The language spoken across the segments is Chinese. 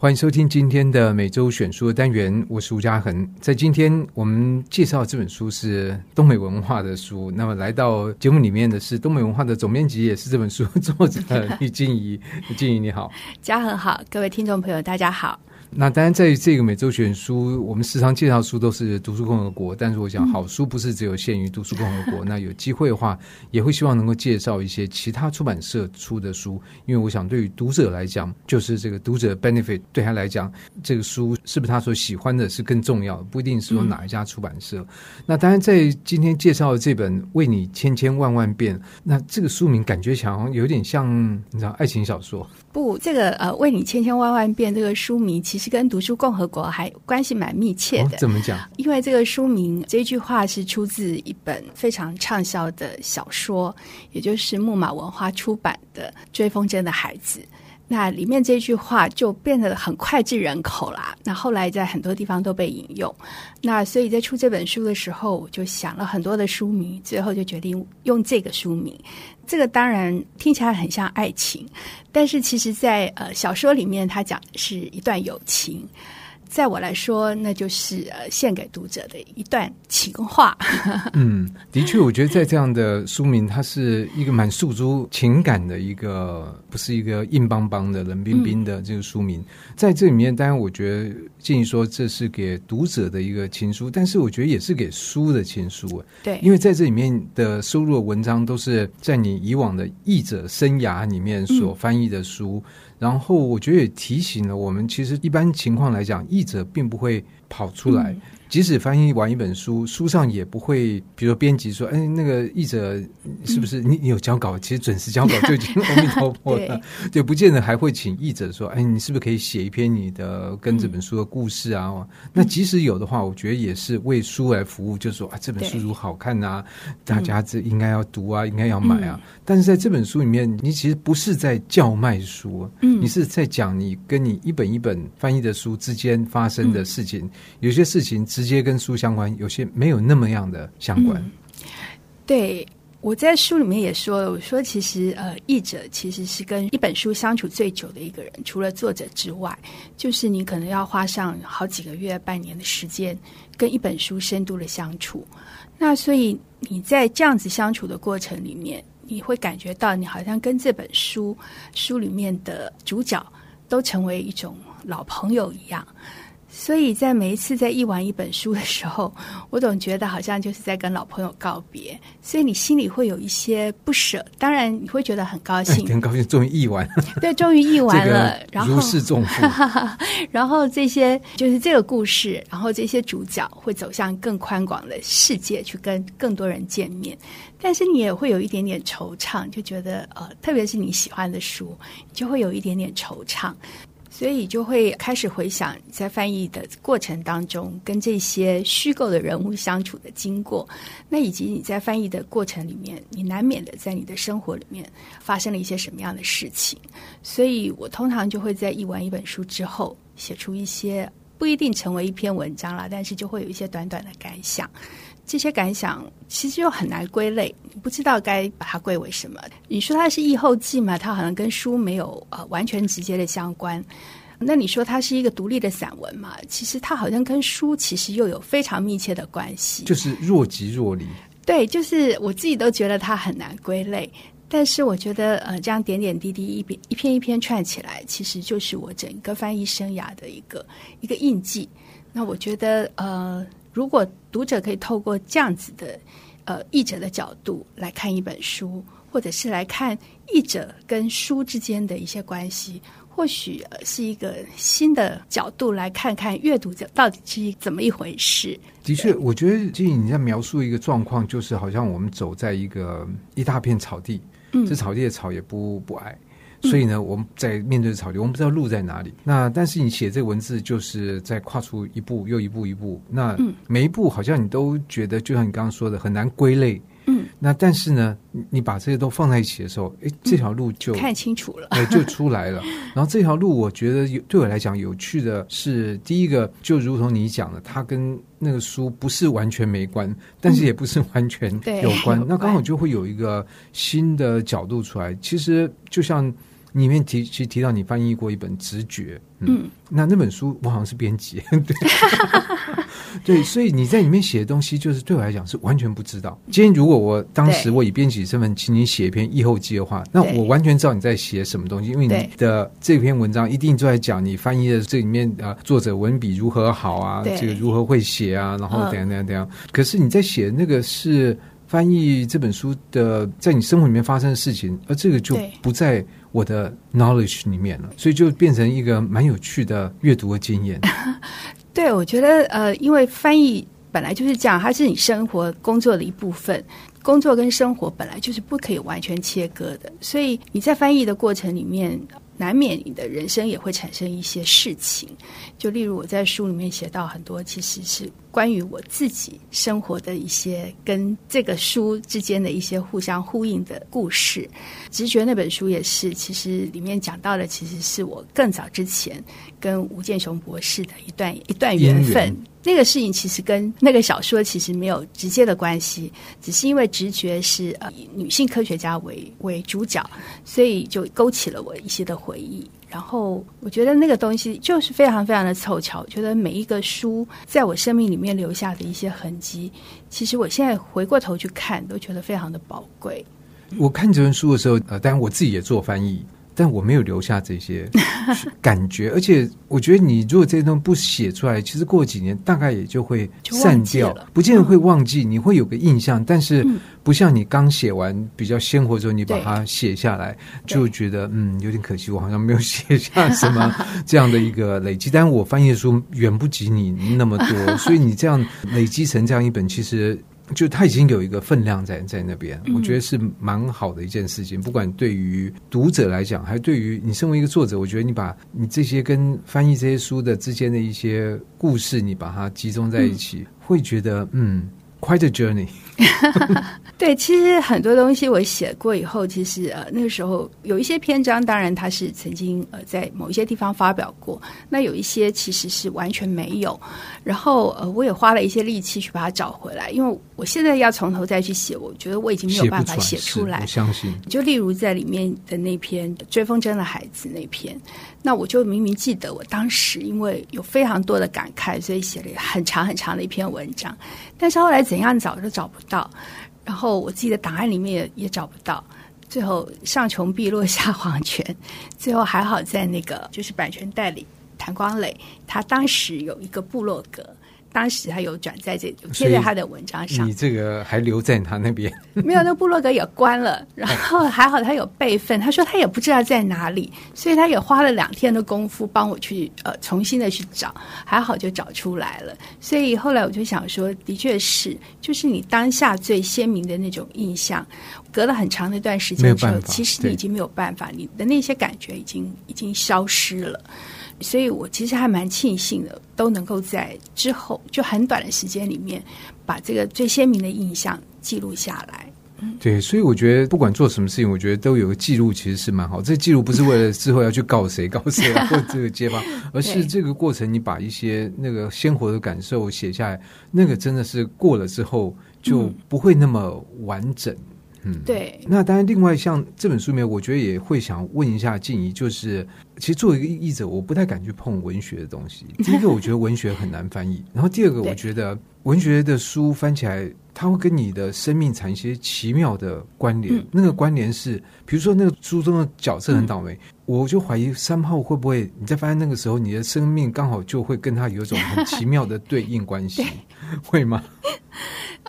欢迎收听今天的每周选书的单元，我是吴嘉恒。在今天我们介绍这本书是东美文化的书，那么来到节目里面的是东美文化的总编辑，也是这本书作者 李静怡。李静怡你好，嘉恒好，各位听众朋友大家好。那当然，在这个每周选书，我们时常介绍书都是读书共和国，但是我想好书不是只有限于读书共和国。那有机会的话，也会希望能够介绍一些其他出版社出的书，因为我想对于读者来讲，就是这个读者 benefit 对他来讲，这个书是不是他所喜欢的是更重要的，不一定是说哪一家出版社。那当然，在今天介绍的这本《为你千千万万遍》，那这个书名感觉好像有点像你知道爱情小说。不，这个呃，《为你千千万万遍》这个书名其实。是跟读书共和国还关系蛮密切的。怎么讲？因为这个书名这句话是出自一本非常畅销的小说，也就是木马文化出版的《追风筝的孩子》。那里面这句话就变得很脍炙人口啦。那后来在很多地方都被引用。那所以在出这本书的时候，我就想了很多的书名，最后就决定用这个书名。这个当然听起来很像爱情，但是其实在呃小说里面，它讲的是一段友情。在我来说，那就是呃献给读者的一段情话。嗯，的确，我觉得在这样的书名，它是一个蛮诉诸情感的一个，不是一个硬邦邦的、冷冰冰的这个书名。嗯、在这里面，当然我觉得建议说这是给读者的一个情书，但是我觉得也是给书的情书。对，因为在这里面的收录的文章都是在你以往的译者生涯里面所翻译的书。嗯然后我觉得也提醒了我们，其实一般情况来讲，译者并不会跑出来。嗯即使翻译完一本书，书上也不会，比如说编辑说：“哎，那个译者是不是你？你有交稿？其实准时交稿就已经阿弥陀佛了。对，不见得还会请译者说：‘哎，你是不是可以写一篇你的跟这本书的故事啊？’嗯、那即使有的话，我觉得也是为书来服务，就是说啊，这本书如好看啊，大家这应该要读啊，应该要买啊。嗯、但是在这本书里面，你其实不是在叫卖书，嗯，你是在讲你跟你一本一本翻译的书之间发生的事情，嗯、有些事情。直接跟书相关，有些没有那么样的相关。对，我在书里面也说了，我说其实呃，译者其实是跟一本书相处最久的一个人，除了作者之外，就是你可能要花上好几个月、半年的时间跟一本书深度的相处。那所以你在这样子相处的过程里面，你会感觉到你好像跟这本书书里面的主角都成为一种老朋友一样。所以在每一次在译完一本书的时候，我总觉得好像就是在跟老朋友告别，所以你心里会有一些不舍。当然你会觉得很高兴，很高兴终于译完，对，终于译完了，然后如释重负。然后这些就是这个故事，然后这些主角会走向更宽广的世界，去跟更多人见面。但是你也会有一点点惆怅，就觉得呃，特别是你喜欢的书，你就会有一点点惆怅。所以就会开始回想在翻译的过程当中，跟这些虚构的人物相处的经过，那以及你在翻译的过程里面，你难免的在你的生活里面发生了一些什么样的事情。所以我通常就会在译完一本书之后，写出一些不一定成为一篇文章了，但是就会有一些短短的感想。这些感想其实又很难归类，不知道该把它归为什么。你说它是译后记嘛？它好像跟书没有呃完全直接的相关。那你说它是一个独立的散文嘛？其实它好像跟书其实又有非常密切的关系，就是若即若离。对，就是我自己都觉得它很难归类。但是我觉得呃，这样点点滴滴一篇一篇一篇串起来，其实就是我整个翻译生涯的一个一个印记。那我觉得呃。如果读者可以透过这样子的，呃，译者的角度来看一本书，或者是来看译者跟书之间的一些关系，或许是一个新的角度来看看阅读者到底是怎么一回事。的确，我觉得静颖你在描述一个状况，就是好像我们走在一个一大片草地，嗯，这草地的草也不不矮。所以呢，我们在面对草地，我们不知道路在哪里。那但是你写这个文字，就是在跨出一步又一步一步。那每一步好像你都觉得，就像你刚刚说的，很难归类。嗯。那但是呢，你把这些都放在一起的时候，哎，这条路就看清楚了，哎，就出来了。然后这条路，我觉得有对我来讲有趣的是，第一个就如同你讲的，它跟那个书不是完全没关，但是也不是完全 有关。那刚好就会有一个新的角度出来。其实就像。里面提其实提到你翻译过一本《直觉》，嗯，嗯那那本书我好像是编辑，对，对，所以你在里面写的东西，就是对我来讲是完全不知道。今天如果我当时我以编辑身份请你写一篇译后记的话，那我完全知道你在写什么东西，因为你的这篇文章一定就在讲你翻译的这里面啊，作者文笔如何好啊，这个如何会写啊，然后怎样怎样怎样。可是你在写那个是。翻译这本书的，在你生活里面发生的事情，而这个就不在我的 knowledge 里面了，所以就变成一个蛮有趣的阅读的经验。对，我觉得呃，因为翻译本来就是这样，它是你生活工作的一部分，工作跟生活本来就是不可以完全切割的，所以你在翻译的过程里面。难免你的人生也会产生一些事情，就例如我在书里面写到很多，其实是关于我自己生活的一些跟这个书之间的一些互相呼应的故事。直觉那本书也是，其实里面讲到的其实是我更早之前跟吴健雄博士的一段一段缘分。那个事情其实跟那个小说其实没有直接的关系，只是因为直觉是呃以女性科学家为为主角，所以就勾起了我一些的回忆。然后我觉得那个东西就是非常非常的凑巧。觉得每一个书在我生命里面留下的一些痕迹，其实我现在回过头去看，都觉得非常的宝贵。我看这本书的时候，呃，当然我自己也做翻译。但我没有留下这些 感觉，而且我觉得你如果这些东西不写出来，其实过几年大概也就会散掉，不见得会忘记，你会有个印象，但是不像你刚写完比较鲜活之后，你把它写下来，就觉得嗯有点可惜，我好像没有写下什么 这样的一个累积。但我翻译的书远不及你那么多，所以你这样累积成这样一本，其实。就它已经有一个分量在在那边，我觉得是蛮好的一件事情。不管对于读者来讲，还是对于你身为一个作者，我觉得你把你这些跟翻译这些书的之间的一些故事，你把它集中在一起，会觉得嗯。Quite a journey。对，其实很多东西我写过以后，其实呃那个时候有一些篇章，当然它是曾经呃在某一些地方发表过，那有一些其实是完全没有。然后呃我也花了一些力气去把它找回来，因为我现在要从头再去写，我觉得我已经没有办法写出来。我相信。就例如在里面的那篇《追风筝的孩子》那篇。那我就明明记得，我当时因为有非常多的感慨，所以写了很长很长的一篇文章。但是后来怎样找都找不到，然后我自己的档案里面也也找不到。最后上穷碧落下黄泉，最后还好在那个就是版权代理谭光磊，他当时有一个部落格。当时他有转在这，贴在他的文章上。你这个还留在他那边？没有，那部落格也关了。然后还好他有备份，他说他也不知道在哪里，所以他也花了两天的功夫帮我去呃重新的去找，还好就找出来了。所以后来我就想说，的确是，就是你当下最鲜明的那种印象，隔了很长的一段时间之后，其实你已经没有办法，你的那些感觉已经已经消失了。所以我其实还蛮庆幸的，都能够在之后就很短的时间里面，把这个最鲜明的印象记录下来。嗯，对，所以我觉得不管做什么事情，我觉得都有个记录，其实是蛮好。这记录不是为了之后要去告谁告谁或这个街坊，而是这个过程，你把一些那个鲜活的感受写下来，那个真的是过了之后就不会那么完整。嗯，对。那当然，另外像这本书里面，我觉得也会想问一下静怡，就是。其实作为一个译者，我不太敢去碰文学的东西。第一个，我觉得文学很难翻译；然后第二个，我觉得文学的书翻起来，它会跟你的生命产生一些奇妙的关联。那个关联是，比如说那个书中的角色很倒霉，我就怀疑三号会不会你在翻译那个时候，你的生命刚好就会跟他有一种很奇妙的对应关系，会吗？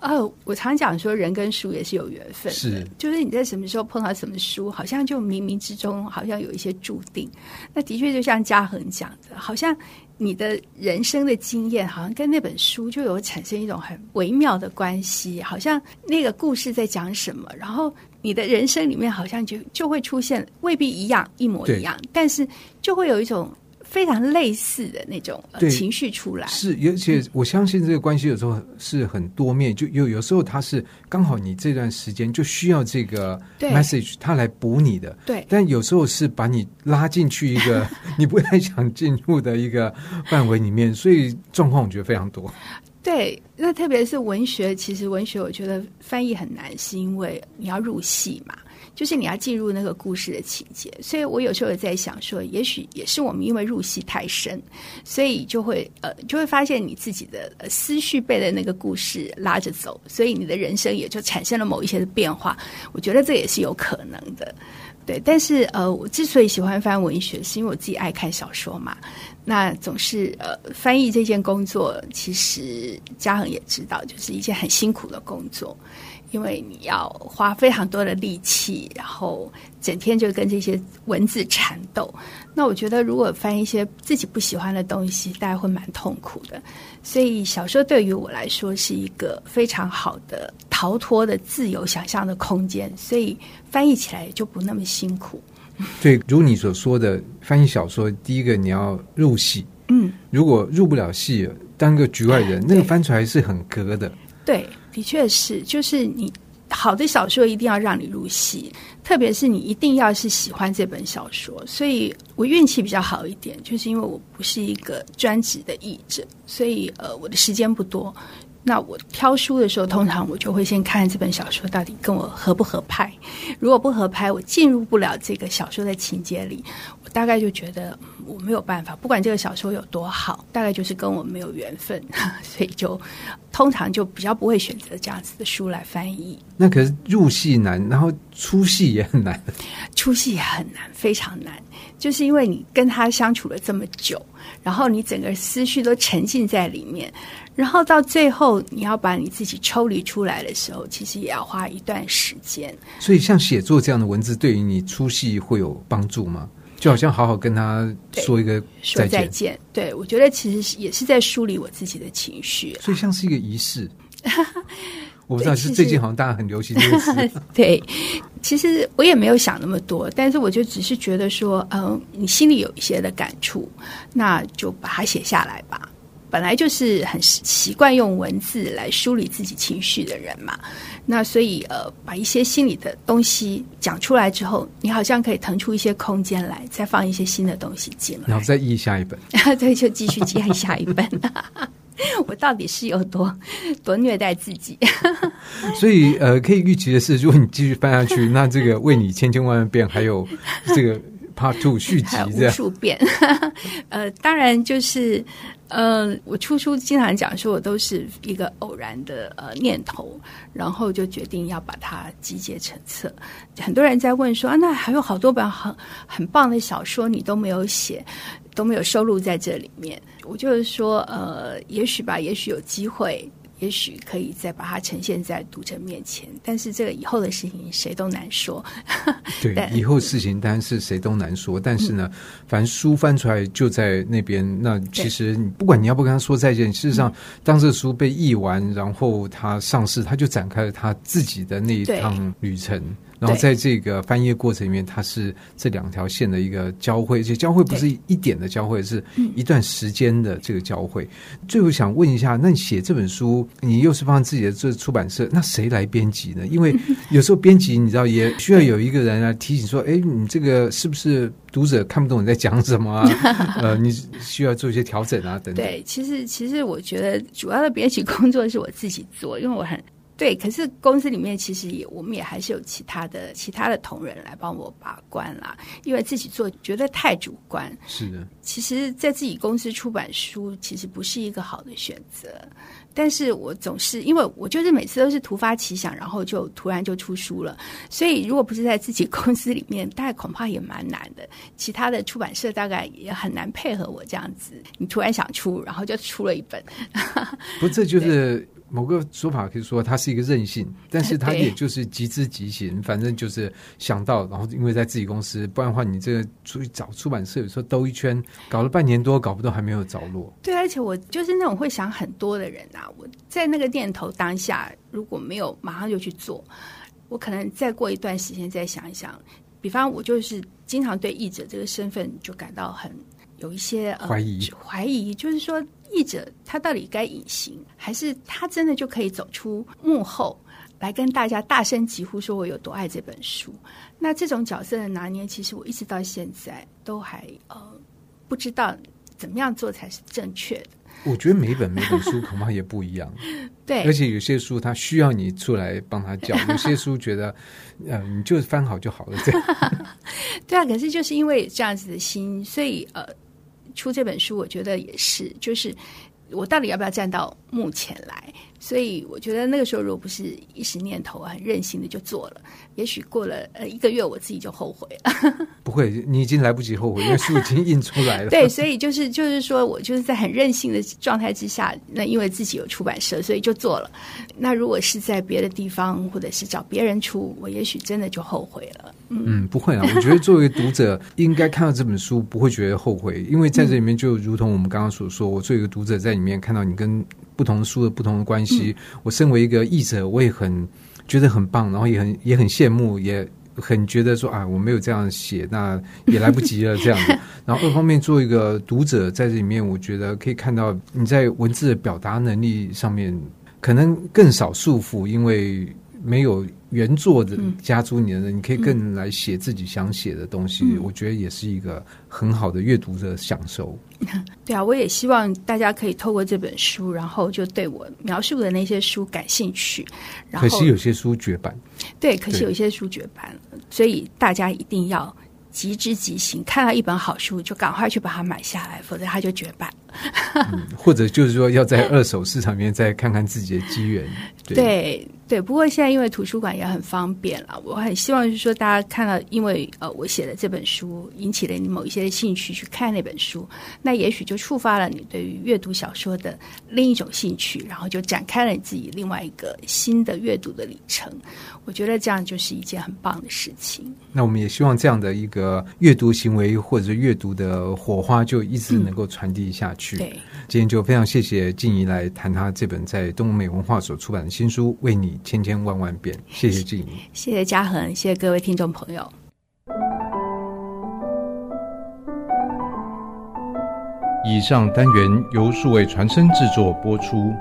哦，我常讲说，人跟书也是有缘分的，是，就是你在什么时候碰到什么书，好像就冥冥之中好像有一些注定。那的确就像嘉恒讲的，好像你的人生的经验，好像跟那本书就有产生一种很微妙的关系，好像那个故事在讲什么，然后你的人生里面好像就就会出现，未必一样一模一样，但是就会有一种。非常类似的那种情绪出来，是，而且我相信这个关系有时候是很多面，就有有时候它是刚好你这段时间就需要这个 message，它来补你的，对。但有时候是把你拉进去一个 你不太想进入的一个范围里面，所以状况我觉得非常多。对，那特别是文学，其实文学我觉得翻译很难，是因为你要入戏嘛。就是你要进入那个故事的情节，所以我有时候也在想说，也许也是我们因为入戏太深，所以就会呃就会发现你自己的思绪被的那个故事拉着走，所以你的人生也就产生了某一些的变化。我觉得这也是有可能的，对。但是呃，我之所以喜欢翻文学，是因为我自己爱看小说嘛。那总是呃，翻译这件工作，其实嘉恒也知道，就是一件很辛苦的工作。因为你要花非常多的力气，然后整天就跟这些文字缠斗。那我觉得，如果翻一些自己不喜欢的东西，大家会蛮痛苦的。所以，小说对于我来说是一个非常好的逃脱的自由想象的空间，所以翻译起来就不那么辛苦。对，如你所说的，翻译小说，第一个你要入戏，嗯，如果入不了戏，当个局外人，那个翻出来是很格的。对。的确是，就是你好的小说一定要让你入戏，特别是你一定要是喜欢这本小说。所以我运气比较好一点，就是因为我不是一个专职的译者，所以呃，我的时间不多。那我挑书的时候，通常我就会先看这本小说到底跟我合不合拍。如果不合拍，我进入不了这个小说的情节里，我大概就觉得我没有办法。不管这个小说有多好，大概就是跟我没有缘分，所以就通常就比较不会选择这样子的书来翻译。那可是入戏难，然后出戏也很难，出戏也很难，非常难，就是因为你跟他相处了这么久，然后你整个思绪都沉浸在里面。然后到最后，你要把你自己抽离出来的时候，其实也要花一段时间。所以，像写作这样的文字，对于你出戏会有帮助吗？就好像好好跟他说一个说再见。对，我觉得其实也是在梳理我自己的情绪啊。所以，像是一个仪式。我不知道是最近好像大家很流行这个词。对，其实我也没有想那么多，但是我就只是觉得说，嗯，你心里有一些的感触，那就把它写下来吧。本来就是很习惯用文字来梳理自己情绪的人嘛，那所以呃，把一些心里的东西讲出来之后，你好像可以腾出一些空间来，再放一些新的东西进来，然后再译下一本。对，就继续接下一本。我到底是有多多虐待自己？所以呃，可以预期的是，如果你继续翻下去，那这个为你千千万万遍，还有 这个 Part Two 续集这样，无数遍。呃，当然就是。嗯、呃，我出书经常讲说，我都是一个偶然的呃念头，然后就决定要把它集结成册。很多人在问说啊，那还有好多本很很棒的小说，你都没有写，都没有收录在这里面。我就是说，呃，也许吧，也许有机会。也许可以再把它呈现在读者面前，但是这个以后的事情谁都难说。对，以后事情当然是谁都难说。但是呢，嗯、反正书翻出来就在那边。那其实你不管你要不跟他说再见，事实上，当这个书被译完，然后他上市，他就展开了他自己的那一趟旅程。然后在这个翻译过程里面，它是这两条线的一个交汇，这交汇不是一点的交汇，是一段时间的这个交汇。最后想问一下，那你写这本书，你又是放自己的这出版社，那谁来编辑呢？因为 有时候编辑你知道也需要有一个人来提醒说，哎，你这个是不是读者看不懂你在讲什么啊？呃，你需要做一些调整啊，等等。对，其实其实我觉得主要的编辑工作是我自己做，因为我很。对，可是公司里面其实也，我们也还是有其他的其他的同仁来帮我把关啦。因为自己做觉得太主观，是的。其实，在自己公司出版书，其实不是一个好的选择。但是我总是因为我就是每次都是突发奇想，然后就突然就出书了。所以，如果不是在自己 公司里面，大概恐怕也蛮难的。其他的出版社大概也很难配合我这样子。你突然想出，然后就出了一本。不，这就是。某个说法可以说他是一个任性，但是他 也就是即知即行，反正就是想到，然后因为在自己公司，不然的话你这个出去找出版社，有时候兜一圈，搞了半年多，搞不到还没有着落。对，而且我就是那种会想很多的人啊，我在那个念头当下如果没有马上就去做，我可能再过一段时间再想一想。比方我就是经常对译者这个身份就感到很有一些怀疑，怀疑就是说。译者他到底该隐形，还是他真的就可以走出幕后来跟大家大声疾呼说我有多爱这本书？那这种角色的拿捏，其实我一直到现在都还呃不知道怎么样做才是正确的。我觉得每一本每本书恐怕也不一样。对，而且有些书它需要你出来帮他教，有些书觉得，呃，你就翻好就好了。这样。对啊，可是就是因为这样子的心，所以呃，出这本书，我觉得也是，就是我到底要不要站到幕前来？所以我觉得那个时候，如果不是一时念头，很任性的就做了，也许过了呃一个月，我自己就后悔了。不会，你已经来不及后悔，因为书已经印出来了。对，所以就是就是说我就是在很任性的状态之下，那因为自己有出版社，所以就做了。那如果是在别的地方，或者是找别人出，我也许真的就后悔了。嗯，嗯不会啊，我觉得作为读者应该看到这本书不会觉得后悔，因为在这里面就如同我们刚刚所说，我作为一个读者在里面看到你跟。不同书的不同的关系，嗯、我身为一个译者，我也很觉得很棒，然后也很也很羡慕，也很觉得说啊，我没有这样写，那也来不及了这样子。然后二方面，做一个读者在这里面，我觉得可以看到你在文字的表达能力上面可能更少束缚，因为。没有原作的加诸你的人，嗯、你可以更来写自己想写的东西。嗯、我觉得也是一个很好的阅读的享受。对啊，我也希望大家可以透过这本书，然后就对我描述的那些书感兴趣。然后可惜有些书绝版。对，可惜有些书绝版了，所以大家一定要。即知即行，看到一本好书就赶快去把它买下来，否则它就绝版。嗯，或者就是说要在二手市场里面再看看自己的机缘。对 对，对，不过现在因为图书馆也很方便了，我很希望就是说大家看到，因为呃我写的这本书引起了你某一些兴趣去看那本书，那也许就触发了你对于阅读小说的另一种兴趣，然后就展开了你自己另外一个新的阅读的里程。我觉得这样就是一件很棒的事情。那我们也希望这样的一个阅读行为或者阅读的火花，就一直能够传递下去。嗯、对，今天就非常谢谢静怡来谈她这本在东美文化所出版的新书《为你千千万万遍》。谢谢静怡，谢谢嘉恒，谢谢各位听众朋友。以上单元由数位传声制作播出。